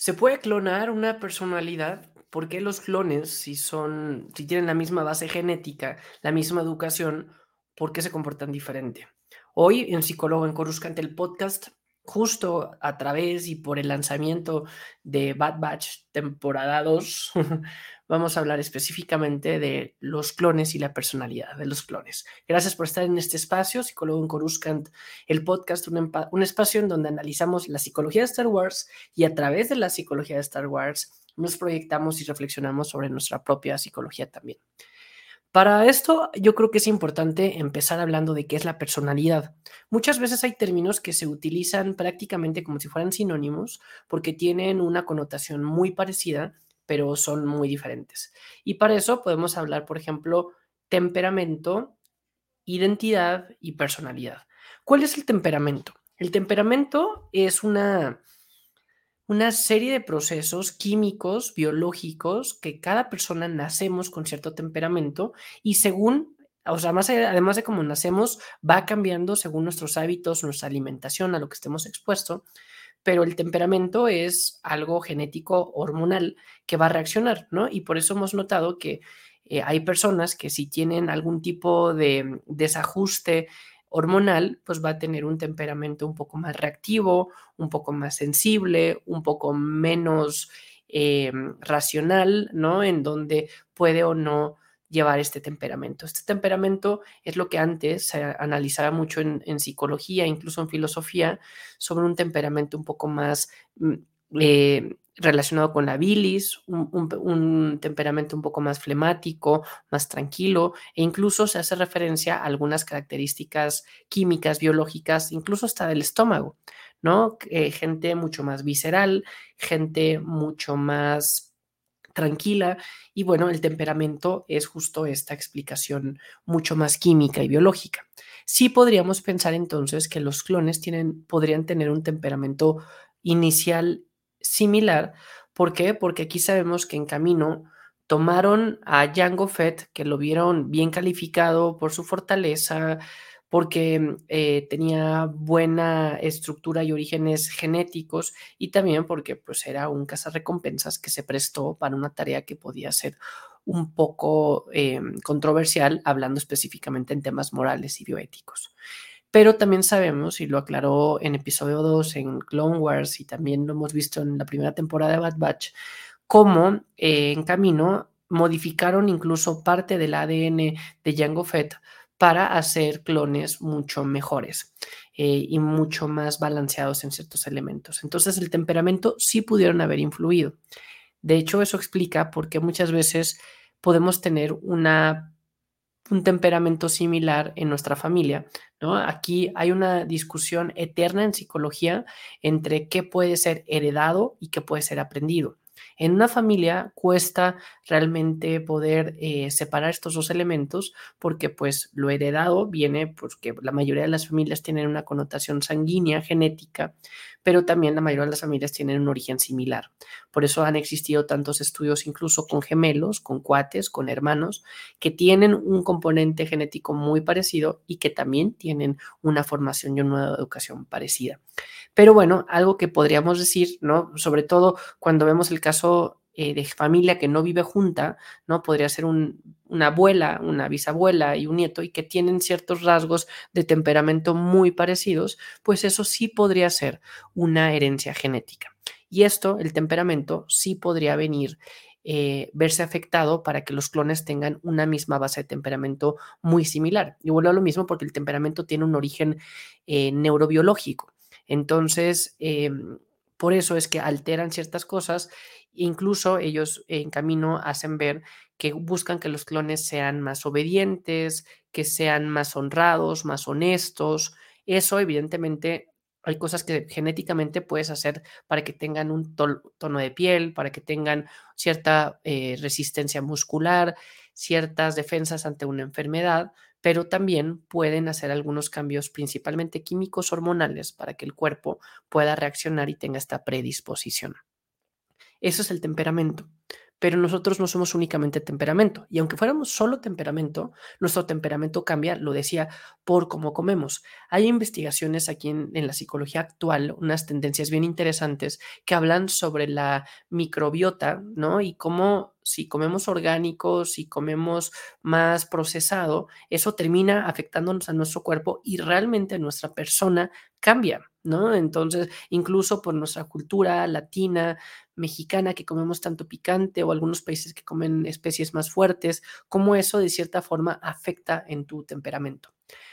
¿Se puede clonar una personalidad? ¿Por qué los clones, si son si tienen la misma base genética, la misma educación, por qué se comportan diferente? Hoy en Psicólogo en Coruscant, el podcast, justo a través y por el lanzamiento de Bad Batch temporada 2, vamos a hablar específicamente de los clones y la personalidad de los clones. Gracias por estar en este espacio, Psicólogo en Coruscant, el podcast, un, un espacio en donde analizamos la psicología de Star Wars y a través de la psicología de Star Wars nos proyectamos y reflexionamos sobre nuestra propia psicología también. Para esto, yo creo que es importante empezar hablando de qué es la personalidad. Muchas veces hay términos que se utilizan prácticamente como si fueran sinónimos porque tienen una connotación muy parecida, pero son muy diferentes. Y para eso podemos hablar, por ejemplo, temperamento, identidad y personalidad. ¿Cuál es el temperamento? El temperamento es una una serie de procesos químicos, biológicos, que cada persona nacemos con cierto temperamento y según, o sea, más además de cómo nacemos, va cambiando según nuestros hábitos, nuestra alimentación, a lo que estemos expuestos, pero el temperamento es algo genético hormonal que va a reaccionar, ¿no? Y por eso hemos notado que eh, hay personas que si tienen algún tipo de desajuste hormonal, pues va a tener un temperamento un poco más reactivo, un poco más sensible, un poco menos eh, racional, ¿no? En donde puede o no llevar este temperamento. Este temperamento es lo que antes se analizaba mucho en, en psicología, incluso en filosofía, sobre un temperamento un poco más mm, eh, relacionado con la bilis, un, temperamento un poco más flemático, más tranquilo, e incluso se hace referencia a algunas características químicas, biológicas, incluso hasta del estómago, ¿no? Eh, gente mucho más visceral, gente mucho más tranquila y bueno, el temperamento es justo esta explicación mucho más química y biológica. Sí podríamos pensar entonces que los clones tienen, podrían tener un temperamento inicial similar. ¿Por qué? Porque aquí sabemos que en camino tomaron a Django Fett, que lo vieron bien calificado por su fortaleza, porque eh, tenía buena estructura y orígenes genéticos y también porque pues, era un cazarrecompensas que se prestó para una tarea que podía ser un poco em, controversial, hablando específicamente en temas morales y bioéticos. Pero también sabemos, y lo aclaró en episodio 2 en Clone Wars y también lo hemos visto en la primera temporada de Bad Batch, cómo eh, en camino modificaron incluso parte del ADN de Jango Fett para hacer clones mucho mejores eh, y mucho más balanceados en ciertos elementos. Entonces el temperamento sí pudieron haber influido. De hecho, eso explica por qué muchas veces podemos tener una un temperamento similar en nuestra familia, ¿no? Aquí hay una discusión eterna en psicología entre qué puede ser heredado y qué puede ser aprendido. En una familia cuesta realmente poder eh, separar estos dos elementos porque pues lo heredado viene porque la mayoría de las familias tienen una connotación sanguínea, genética, pero también la mayoría de las familias tienen un origen similar. Por eso han existido tantos estudios incluso con gemelos, con cuates, con hermanos, que tienen un componente genético muy parecido y que también tienen una formación y una educación parecida. Pero bueno, algo que podríamos decir, ¿no? Sobre todo cuando vemos el caso eh, de familia que no vive junta, ¿no? Podría ser una abuela, una bisabuela y un nieto y que tienen ciertos rasgos de temperamento muy parecidos, pues eso sí podría ser una herencia genética. Y esto, el temperamento, sí podría venir eh, verse afectado para que los clones tengan una misma base de temperamento muy similar. Y vuelvo a lo mismo porque el temperamento tiene un origen eh, neurobiológico. Entonces, em, por eso es que alteran ciertas cosas, incluso ellos en camino hacen ver que buscan que los clones sean más obedientes, que sean más honrados, más honestos. Eso evidentemente hay cosas que genéticamente puedes hacer para que tengan un tono de piel, para que tengan cierta eh, resistencia muscular, ciertas defensas ante una enfermedad, pero también pueden hacer algunos cambios, principalmente químicos hormonales, para que el cuerpo pueda reaccionar y tenga esta predisposición. Eso es el temperamento. pero nosotros no somos únicamente temperamento. Y aunque fuéramos solo temperamento, nuestro temperamento cambia, lo decía, por cómo comemos. Hay investigaciones aquí en, la psicología actual, unas tendencias bien interesantes que hablan sobre la microbiota, ¿no? Y cómo si comemos orgánicos, si comemos más procesado, eso termina afectándonos a nuestro cuerpo y realmente nuestra persona cambia, ¿no? Entonces, incluso por nuestra cultura latina, mexicana, que comemos tanto picante o algunos países que comen especies más fuertes, cómo eso de cierta forma afecta en tu temperamento.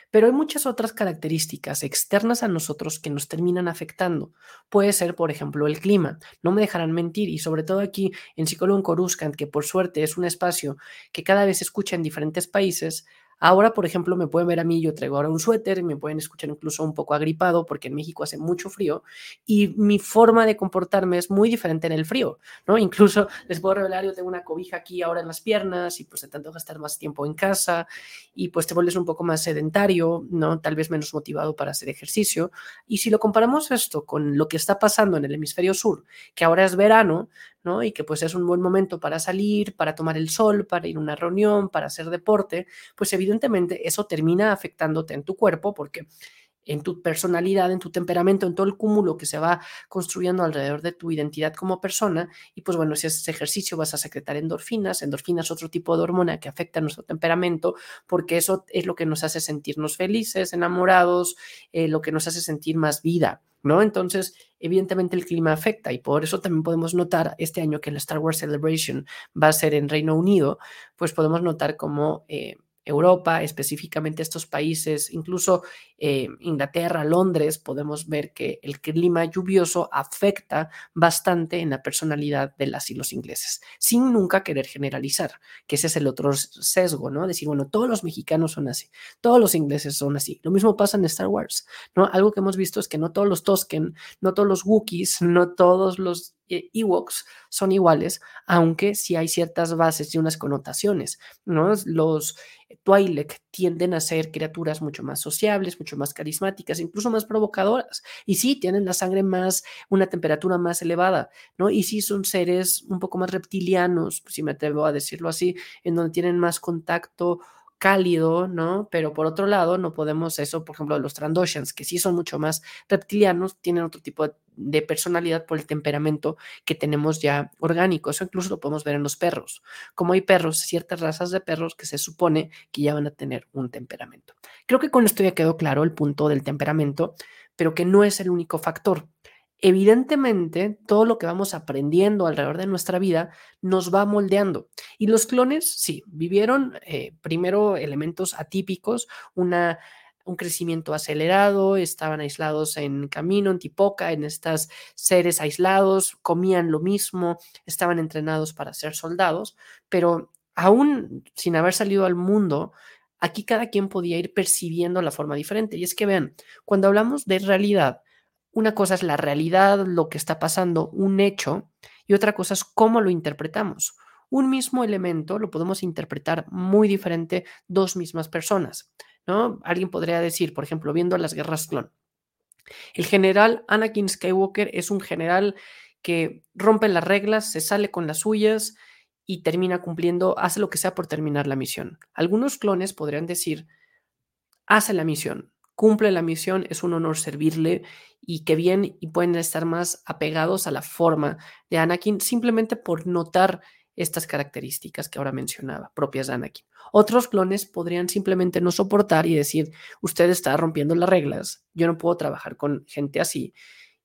Pero hay muchas otras características externas a nosotros que nos terminan afectando. Puede ser, por ejemplo, el clima. No me dejarán mentir y sobre todo aquí en Psicólogo en Coruscant, que por suerte es un espacio que cada vez se escucha en diferentes países, Ahora, por ejemplo, me pueden ver a mí, yo traigo ahora un suéter, me pueden escuchar incluso un poco agripado porque en México hace mucho frío y mi forma de comportarme es muy diferente en el frío, ¿no? Incluso les puedo revelar, yo tengo una cobija aquí ahora en las piernas y pues de tanto gastar más tiempo en casa y pues te vuelves un poco más sedentario, ¿no? Tal vez menos motivado para hacer ejercicio. Y si lo comparamos esto con lo que está pasando en el hemisferio sur, que ahora es verano, y que pues es un buen momento para salir, para tomar el sol, para ir a una reunión, para hacer deporte, pues evidentemente eso termina afectándote en tu cuerpo porque en tu personalidad, en tu temperamento, en todo el cúmulo que se va construyendo alrededor de tu identidad como persona. Y pues bueno, si haces ejercicio vas a secretar endorfinas. Endorfinas otro tipo de hormona que afecta a nuestro temperamento porque eso es lo que nos hace sentirnos felices, enamorados, eh, lo que nos hace sentir más vida. ¿no? Entonces, evidentemente el clima afecta y por eso también podemos notar este año que la Star Wars Celebration va a ser en Reino Unido, pues podemos notar cómo eh, Europa, específicamente estos países, incluso eh, Inglaterra, Londres, podemos ver que el clima lluvioso afecta bastante en la personalidad de las y los ingleses, sin nunca querer generalizar, que ese es el otro sesgo, ¿no? Decir, bueno, todos los mexicanos son así, todos los ingleses son así. Lo mismo pasa en Star Wars, ¿no? Algo que hemos visto es que no todos los Tosken, no todos los Wookiees, no todos los Ewoks son iguales, aunque sí hay ciertas bases y unas connotaciones, ¿no? Los Twi'lek tienden a ser criaturas mucho más sociables, mucho más carismáticas, incluso más provocadoras. Y sí, tienen la sangre más, una temperatura más elevada, ¿no? Y sí son seres un poco más reptilianos, si me atrevo a decirlo así, en donde tienen más contacto cálido, ¿no? Pero por otro lado, no podemos eso, por ejemplo, los Trandoshans, que sí son mucho más reptilianos, tienen otro tipo de personalidad por el temperamento que tenemos ya orgánico. Eso incluso lo podemos ver en los perros. Como hay perros, ciertas razas de perros que se supone que ya van a tener un temperamento. Creo que con esto ya quedó claro el punto del temperamento, pero que no es el único factor. Evidentemente, todo lo que vamos aprendiendo alrededor de nuestra vida nos va moldeando. Y los clones, sí, vivieron eh, primero elementos atípicos, una, un crecimiento acelerado, estaban aislados en camino, en Tipoca, en estos seres aislados, comían lo mismo, estaban entrenados para ser soldados, pero aún sin haber salido al mundo, aquí cada quien podía ir percibiendo la forma diferente. Y es que vean, cuando hablamos de realidad, una cosa es la realidad, lo que está pasando, un hecho, y otra cosa es cómo lo interpretamos. Un mismo elemento lo podemos interpretar muy diferente dos mismas personas, ¿no? Alguien podría decir, por ejemplo, viendo las guerras clon, el general Anakin Skywalker es un general que rompe las reglas, se sale con las suyas y termina cumpliendo, hace lo que sea por terminar la misión. Algunos clones podrían decir, hace la misión, cumple la misión, es un honor servirle y que bien y pueden estar más apegados a la forma de Anakin simplemente por notar estas características que ahora mencionaba, propias de Anakin. Otros clones podrían simplemente no soportar y decir, usted está rompiendo las reglas, yo no puedo trabajar con gente así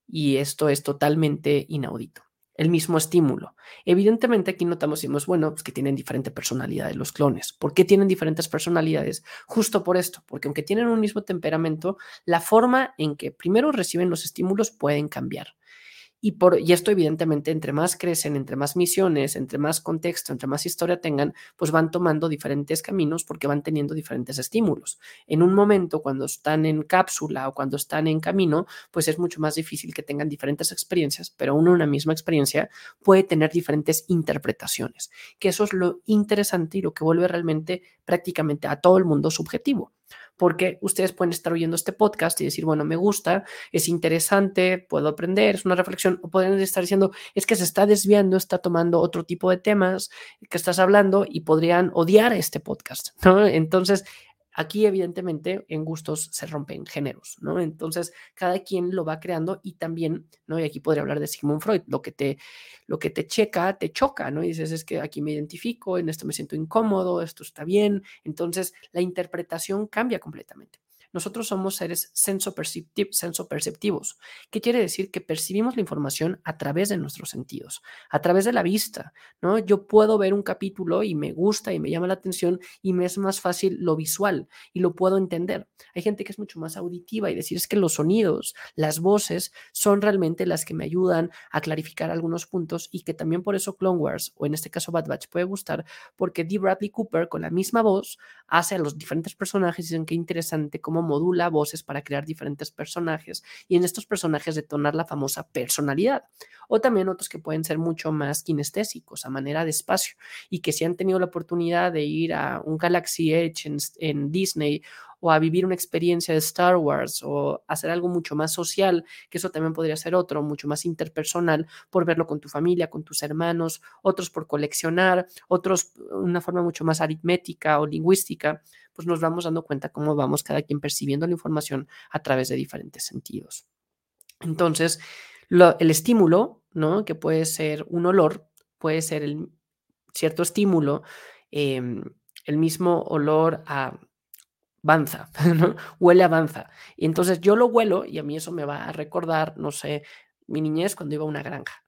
y esto es totalmente inaudito el mismo estímulo. Evidentemente aquí notamos, decimos, bueno, pues que tienen diferente personalidad de los clones. ¿Por qué tienen diferentes personalidades? Justo por esto, porque aunque tienen un mismo temperamento, la forma en que primero reciben los estímulos pueden cambiar. Y, por, y esto evidentemente, entre más crecen, entre más misiones, entre más contexto, entre más historia tengan, pues van tomando diferentes caminos porque van teniendo diferentes estímulos. En un momento, cuando están en cápsula o cuando están en camino, pues es mucho más difícil que tengan diferentes experiencias, pero uno una misma experiencia puede tener diferentes interpretaciones, que eso es lo interesante y lo que vuelve realmente prácticamente a todo el mundo subjetivo porque ustedes pueden estar oyendo este podcast y decir, bueno, me gusta, es interesante, puedo aprender, es una reflexión, o pueden estar diciendo, es que se está desviando, está tomando otro tipo de temas que estás hablando y podrían odiar este podcast, ¿no? Entonces, Aquí, evidentemente, en gustos se rompen géneros, ¿no? Entonces, cada quien lo va creando y también, ¿no? Y aquí podría hablar de Sigmund Freud, lo que te, lo que te checa, te choca, ¿no? Y dices, es que aquí me identifico, en esto me siento incómodo, esto está bien. Entonces, la interpretación cambia completamente. Nosotros somos seres sensoperceptivos. ¿Qué quiere decir? Que percibimos la información a través de nuestros sentidos, a través de la vista, ¿no? Yo puedo ver un capítulo y me gusta y me llama la atención y me es más fácil lo visual y lo puedo entender. Hay gente que es mucho más auditiva y decir es que los sonidos, las voces son realmente las que me ayudan a clarificar algunos puntos y que también por eso Clone Wars o en este caso Bad Batch puede gustar porque D. Bradley Cooper con la misma voz hace a los diferentes personajes y dicen qué interesante cómo modula voces para crear diferentes personajes y en estos personajes detonar la famosa personalidad. O también otros que pueden ser mucho más kinestésicos, a manera de espacio, y que si han tenido la oportunidad de ir a un Galaxy Edge en, en Disney o a vivir una experiencia de Star Wars o hacer algo mucho más social, que eso también podría ser otro, mucho más interpersonal, por verlo con tu familia, con tus hermanos, otros por coleccionar, otros una forma mucho más aritmética o lingüística pues nos vamos dando cuenta cómo vamos cada quien percibiendo la información a través de diferentes sentidos. Entonces, el estímulo, ¿no? Que puede ser un olor, puede ser el cierto estímulo, em, el mismo olor a banza, ¿no? Huele a banza. Y entonces yo lo huelo y a mí eso me va a recordar, no sé, mi niñez cuando iba a una granja.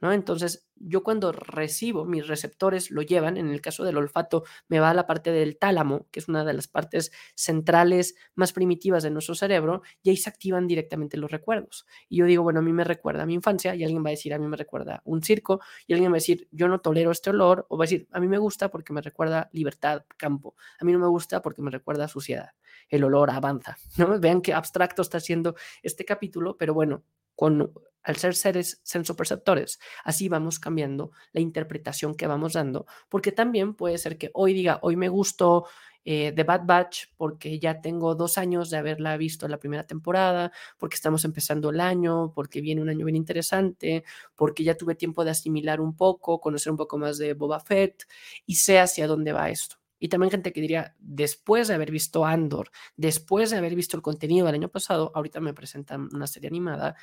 ¿No? Entonces, yo cuando recibo, mis receptores lo llevan, en el caso del olfato, me va a la parte del tálamo, que es una de las partes centrales más primitivas de nuestro cerebro, y ahí se activan directamente los recuerdos. Y yo digo, bueno, a mí me recuerda mi infancia, y alguien va a decir, a mí me recuerda un circo, y alguien va a decir, yo no tolero este olor, o va a decir, a mí me gusta porque me recuerda libertad, campo, a mí no me gusta porque me recuerda suciedad. El olor avanza, ¿no? Vean qué abstracto está siendo este capítulo, pero bueno, con al ser seres sensoperceptores, así vamos cambiando la interpretación que vamos dando, porque también puede ser que hoy diga, hoy me gustó eh, The Bad Batch porque ya tengo dos años de haberla visto la primera temporada, porque estamos empezando el año, porque viene un año bien interesante, porque ya tuve tiempo de asimilar un poco, conocer un poco más de Boba Fett y sé hacia dónde va esto. Y también gente que diría, después de haber visto Andor, después de haber visto el contenido del año pasado, ahorita me presentan una serie animada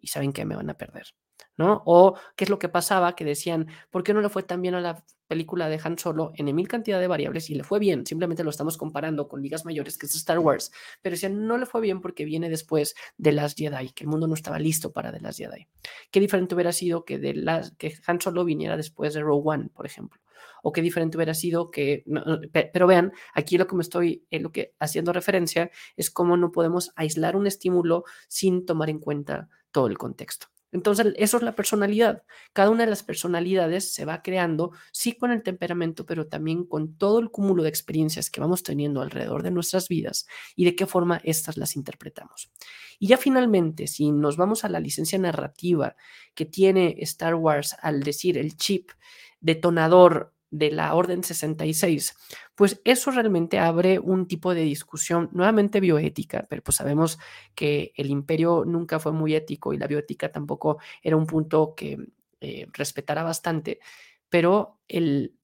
y saben que me van a perder, ¿no? O qué es lo que pasaba, que decían, ¿por qué no le fue tan bien a la película de Han Solo en mil cantidad de variables y le fue bien? Simplemente lo estamos comparando con ligas mayores, que es Star Wars, pero decían, no le fue bien porque viene después de las Jedi, que el mundo no estaba listo para de las Jedi. Qué diferente hubiera sido que, de las, que Han Solo viniera después de Rogue One, por ejemplo o qué diferente hubiera sido que, pero vean, aquí lo que me estoy, eh, lo que haciendo referencia es cómo no podemos aislar un estímulo sin tomar en cuenta todo el contexto. Entonces, eso es la personalidad. Cada una de las personalidades se va creando, sí con el temperamento, pero también con todo el cúmulo de experiencias que vamos teniendo alrededor de nuestras vidas y de qué forma estas las interpretamos. Y ya finalmente, si nos vamos a la licencia narrativa que tiene Star Wars al decir el chip detonador de la Orden 66, pues eso realmente abre un tipo de discusión nuevamente bioética, pero pues sabemos que el imperio nunca fue muy ético y la bioética tampoco era un punto que eh, respetara bastante, pero el,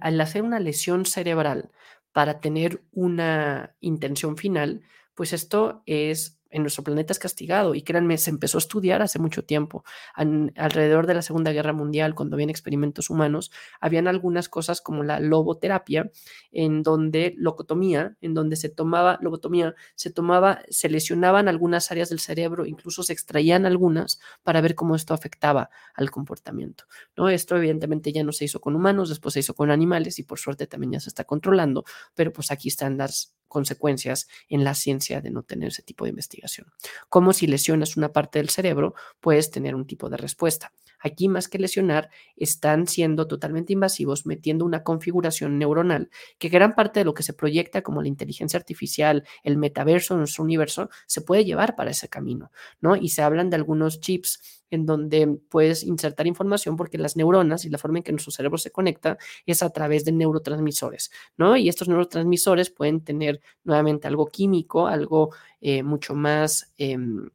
al hacer una lesión cerebral para tener una intención final, pues esto es en nuestro planeta es castigado y créanme, se empezó a estudiar hace mucho tiempo. alrededor de la Segunda Guerra Mundial, cuando habían experimentos humanos, habían algunas cosas como la loboterapia, en donde locotomía, en donde se tomaba lobotomía, se tomaba, se lesionaban algunas áreas del cerebro, incluso se extraían algunas para ver cómo esto afectaba al comportamiento. ¿no? Esto evidentemente ya no se hizo con humanos, después se hizo con animales y por suerte también ya se está controlando, pero pues aquí están las consecuencias en la ciencia de no tener ese tipo de investigación. Como si lesionas una parte del cerebro, puedes tener un tipo de respuesta. Aquí más que lesionar, están siendo totalmente invasivos, metiendo una configuración neuronal que gran parte de lo que se proyecta como la inteligencia artificial, el metaverso, nuestro universo, se puede llevar para ese camino, ¿no? Y se hablan de algunos chips en donde puedes insertar información porque las neuronas y la forma en que nuestro cerebro se conecta es a través de neurotransmisores, ¿no? Y estos neurotransmisores pueden tener nuevamente algo químico, algo eh, mucho más... Em,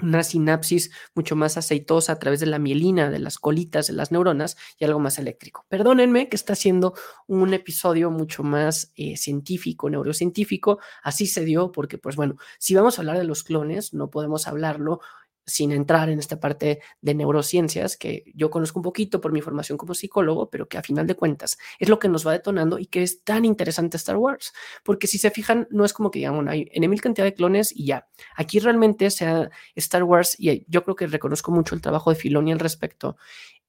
una sinapsis mucho más aceitosa a través de la mielina, de las colitas de las neuronas y algo más eléctrico. Perdónenme que está siendo un episodio mucho más eh, científico, neurocientífico. Así se dio porque, pues bueno, si vamos a hablar de los clones, no podemos hablarlo sin entrar en esta parte de neurociencias que yo conozco un poquito por mi formación como psicólogo, pero que a final de cuentas es lo que nos va detonando y que es tan interesante Star Wars, porque si se fijan, no es como que digamos, hay en mil cantidad de clones y ya. Aquí realmente sea Star Wars, y yo creo que reconozco mucho el trabajo de Filoni al respecto,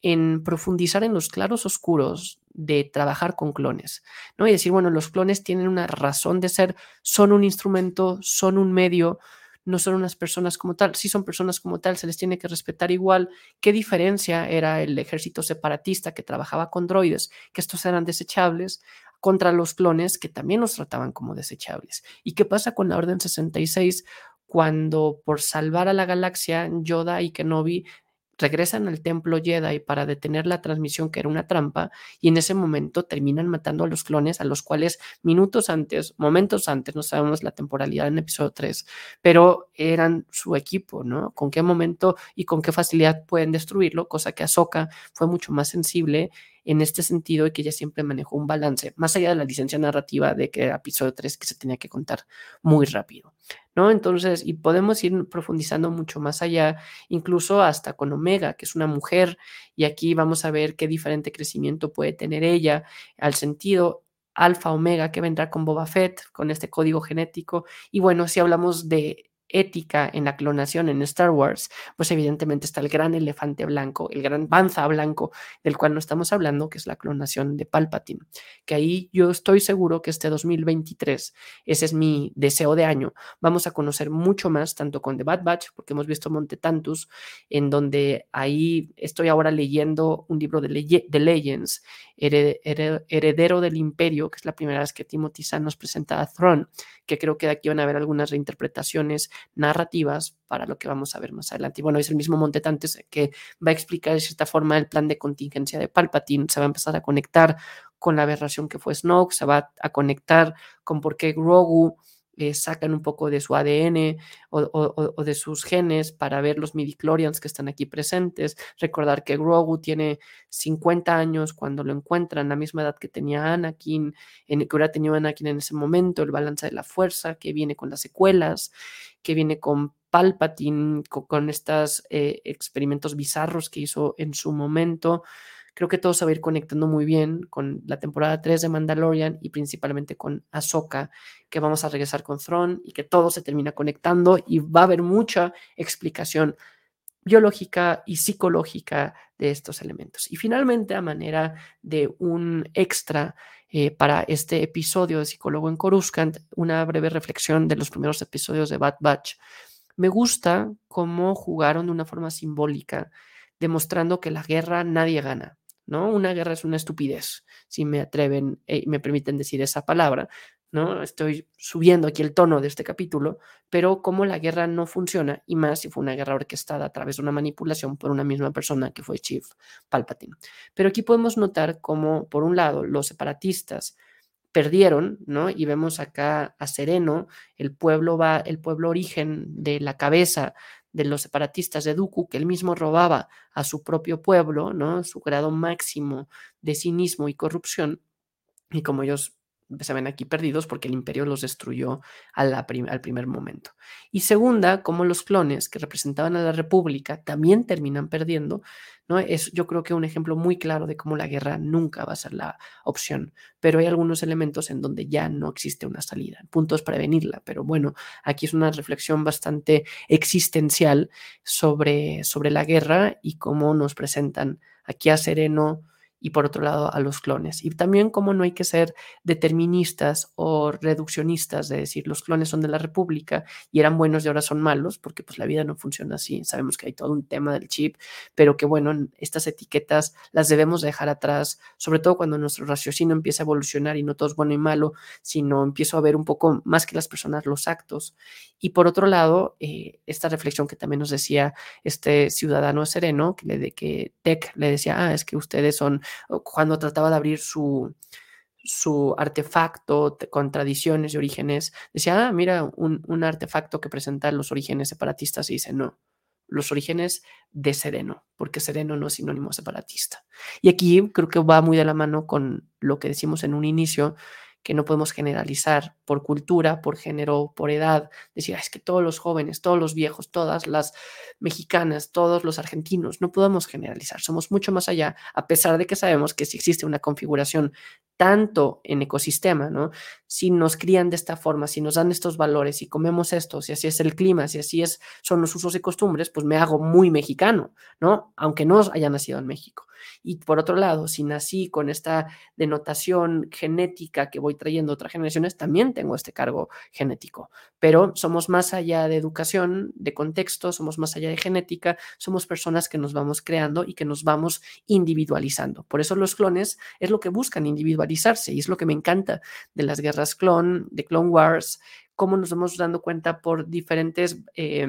en profundizar en los claros oscuros de trabajar con clones, ¿no? Y decir, bueno, los clones tienen una razón de ser, son un instrumento, son un medio, no son unas personas como tal, sí son personas como tal, se les tiene que respetar igual. ¿Qué diferencia era el ejército separatista que trabajaba con droides, que estos eran desechables, contra los clones que también los trataban como desechables? ¿Y qué pasa con la Orden 66 cuando por salvar a la galaxia Yoda y Kenobi regresan al templo Jedi para detener la transmisión que era una trampa y en ese momento terminan matando a los clones a los cuales minutos antes, momentos antes, no sabemos la temporalidad en episodio 3, pero eran su equipo, ¿no? Con qué momento y con qué facilidad pueden destruirlo, cosa que Ahsoka fue mucho más sensible en este sentido y que ella siempre manejó un balance, más allá de la licencia narrativa de que era episodio 3 que se tenía que contar muy rápido. ¿No? Entonces, y podemos ir profundizando mucho más allá, incluso hasta con Omega, que es una mujer, y aquí vamos a ver qué diferente crecimiento puede tener ella al sentido alfa omega que vendrá con Boba Fett, con este código genético. Y bueno, si hablamos de ética en la clonación en Star Wars, pues evidentemente está el gran elefante blanco, el gran banza blanco del cual no estamos hablando, que es la clonación de Palpatine, que ahí yo estoy seguro que este 2023, ese es mi deseo de año, vamos a conocer mucho más, tanto con The Bad Batch, porque hemos visto Monte Tantus, en donde ahí estoy ahora leyendo un libro de, Legends, heredero del imperio, que es la primera vez que Timothy Zahn nos presenta a Throne, que creo que de aquí van a haber algunas reinterpretaciones narrativas para lo que vamos a ver más adelante. Y bueno, es el mismo Montetantes que va a explicar de cierta forma el plan de contingencia de Palpatine, se va a empezar a conectar con la aberración que fue Snoke, se va a conectar con por qué Grogu eh, sacan un poco de su ADN o, de sus genes para ver los midichlorians que están aquí presentes. Recordar que Grogu tiene 50 años cuando lo encuentran, la misma edad que tenía Anakin, en, que hubiera tenido Anakin en ese momento, el balance de la fuerza, que viene con las secuelas, que viene con Palpatine, con, estos eh, experimentos bizarros que hizo en su momento. Creo que todo se va a ir conectando muy bien con la temporada 3 de Mandalorian y principalmente con Ahsoka, que vamos a regresar con Thrawn y que todo se termina conectando y va a haber mucha explicación biológica y psicológica de estos elementos. Y finalmente, a manera de un extra eh, para este episodio de Psicólogo en Coruscant, una breve reflexión de los primeros episodios de Bad Batch. Me gusta cómo jugaron de una forma simbólica, demostrando que la guerra nadie gana. ¿No? Una guerra es una estupidez, si me atreven y eh, me permiten decir esa palabra, ¿no? Estoy subiendo aquí el tono de este capítulo, pero como la guerra no funciona, y más si fue una guerra orquestada a través de una manipulación por una misma persona que fue Chief Palpatine. Pero aquí podemos notar cómo, por un lado, los separatistas perdieron, ¿no? Y vemos acá a Sereno, el pueblo va, el pueblo origen de la cabeza de los separatistas de Dooku, que él mismo robaba a su propio pueblo, ¿no? Su grado máximo de cinismo y corrupción. Y como ellos se ven aquí perdidos porque el imperio los destruyó al primer momento. Y segunda, como los clones que representaban a la república también terminan perdiendo, ¿no? Es yo creo que un ejemplo muy claro de cómo la guerra nunca va a ser la opción, pero hay algunos elementos en donde ya no existe una salida. El punto es prevenirla, pero bueno, aquí es una reflexión bastante existencial sobre, sobre la guerra y cómo nos presentan aquí a Sereno y por otro lado a los clones. Y también como no hay que ser deterministas o reduccionistas de decir los clones son de la República y eran buenos y ahora son malos, porque pues la vida no funciona así. Sabemos que hay todo un tema del chip, pero que bueno, estas etiquetas las debemos dejar atrás, sobre todo cuando nuestro raciocinio empieza a evolucionar y no todo es bueno y malo, sino empiezo a ver un poco más que las personas los actos. Y por otro lado, eh, esta reflexión que también nos decía este ciudadano sereno, que, le de, que Tech le decía, ah, es que ustedes son cuando trataba de abrir su, su artefacto con tradiciones y orígenes, decía, ah, mira, un, un, artefacto que presenta los orígenes separatistas y dice, no, los orígenes de sereno, porque sereno no es sinónimo separatista. Y aquí creo que va muy de la mano con lo que decimos en un inicio, que no podemos generalizar por cultura, por género, por edad, decir, es que todos los jóvenes, todos los viejos, todas las mexicanas, todos los argentinos, no podemos generalizar, somos mucho más allá, a pesar de que sabemos que si existe una configuración tanto en ecosistema, ¿no? Si nos crían de esta forma, si nos dan estos valores, si comemos esto, si así es el clima, si así es, son los usos y costumbres, pues me hago muy mexicano, ¿no? Aunque no haya nacido en México. Y por otro lado, si nací con esta denotación genética que voy trayendo otras generaciones, también tengo este cargo genético. Pero somos más allá de educación, de contexto, somos más allá de genética, somos personas que nos vamos creando y que nos vamos individualizando. Por eso los clones es lo que buscan individualizarse y es lo que me encanta de las guerras clon, de Clone Wars, cómo nos vamos dando cuenta por diferentes... Eh,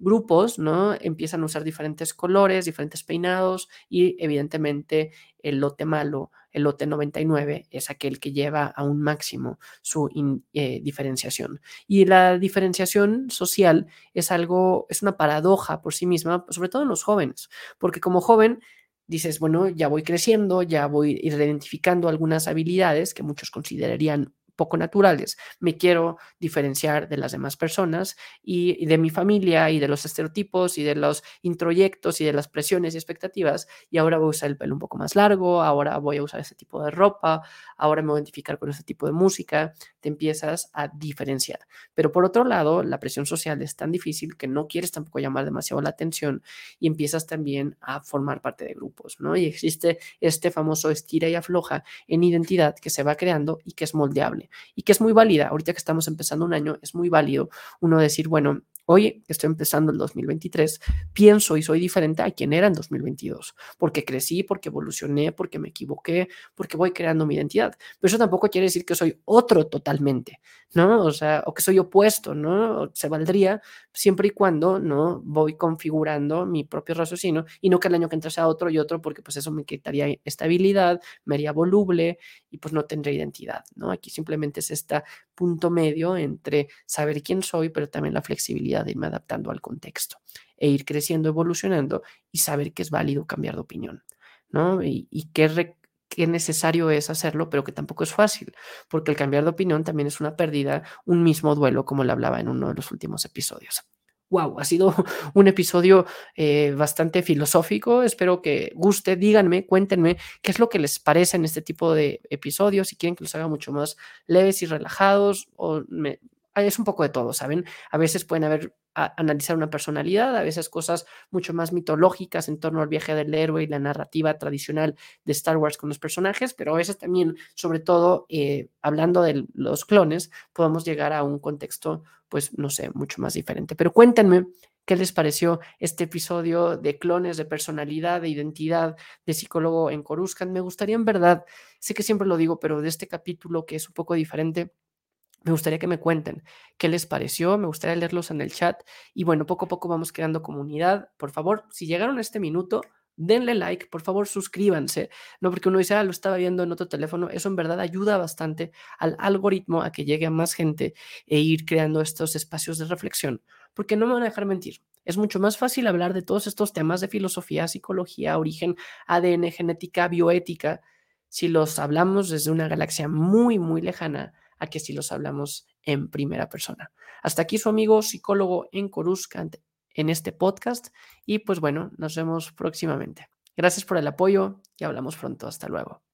grupos, ¿no? Empiezan a usar diferentes colores, diferentes peinados y evidentemente el lote malo, el lote 99, es aquel que lleva a un máximo su eh, diferenciación. Y la diferenciación social es algo, es una paradoja por sí misma, sobre todo en los jóvenes, porque como joven dices, bueno, ya voy creciendo, ya voy identificando algunas habilidades que muchos considerarían poco naturales. Me quiero diferenciar de las demás personas y, de mi familia y de los estereotipos y de los introyectos y de las presiones y expectativas. Y ahora voy a usar el pelo un poco más largo, ahora voy a usar ese tipo de ropa, ahora me voy a identificar con ese tipo de música. Te empiezas a diferenciar. Pero por otro lado, la presión social es tan difícil que no quieres tampoco llamar demasiado la atención y empiezas también a formar parte de grupos, ¿no? Y existe este famoso estira y afloja en identidad que se va creando y que es moldeable y que es muy válida. Ahorita que estamos empezando un año, es muy válido uno decir, bueno, Hoy, que estoy empezando el 2023, pienso y soy diferente a quien era en 2022, porque crecí, porque evolucioné, porque me equivoqué, porque voy creando mi identidad. Pero eso tampoco quiere decir que soy otro totalmente, ¿no? O sea, o que soy opuesto, ¿no? Se valdría siempre y cuando, ¿no? Voy configurando mi propio raciocinio y no que el año que entre sea otro y otro, porque pues eso me quitaría estabilidad, me haría voluble y pues no tendré identidad, ¿no? Aquí simplemente es este punto medio entre saber quién soy, pero también la flexibilidad de irme adaptando al contexto e ir creciendo, evolucionando y saber que es válido cambiar de opinión, ¿no? Y, qué, qué necesario es hacerlo, pero que tampoco es fácil, porque el cambiar de opinión también es una pérdida, un mismo duelo, como le hablaba en uno de los últimos episodios. Wow, ha sido un episodio eh, bastante filosófico. Espero que guste. Díganme, cuéntenme qué es lo que les parece en este tipo de episodios. Si quieren que los haga mucho más leves y relajados, o me, es un poco de todo, ¿saben? A veces pueden haber analizar una personalidad, a veces cosas mucho más mitológicas en torno al viaje del héroe y la narrativa tradicional de Star Wars con los personajes, pero a veces también, sobre todo, eh, hablando de los clones, podemos llegar a un contexto, pues, no sé, mucho más diferente. Pero cuéntenme qué les pareció este episodio de clones, de personalidad, de identidad, de psicólogo en Coruscant. Me gustaría, en verdad, sé que siempre lo digo, pero de este capítulo que es un poco diferente, me gustaría que me cuenten qué les pareció, me gustaría leerlos en el chat y bueno, poco a poco vamos creando comunidad. Por favor, si llegaron a este minuto, denle like, por favor suscríbanse, no porque uno dice, ah, lo estaba viendo en otro teléfono, eso en verdad ayuda bastante al algoritmo a que llegue a más gente e ir creando estos espacios de reflexión, porque no me van a dejar mentir. Es mucho más fácil hablar de todos estos temas de filosofía, psicología, origen, ADN, genética, bioética, si los hablamos desde una galaxia muy, muy lejana a que si los hablamos en primera persona. Hasta aquí su amigo psicólogo en Coruscant en este podcast y pues bueno, nos vemos próximamente. Gracias por el apoyo y hablamos pronto. Hasta luego.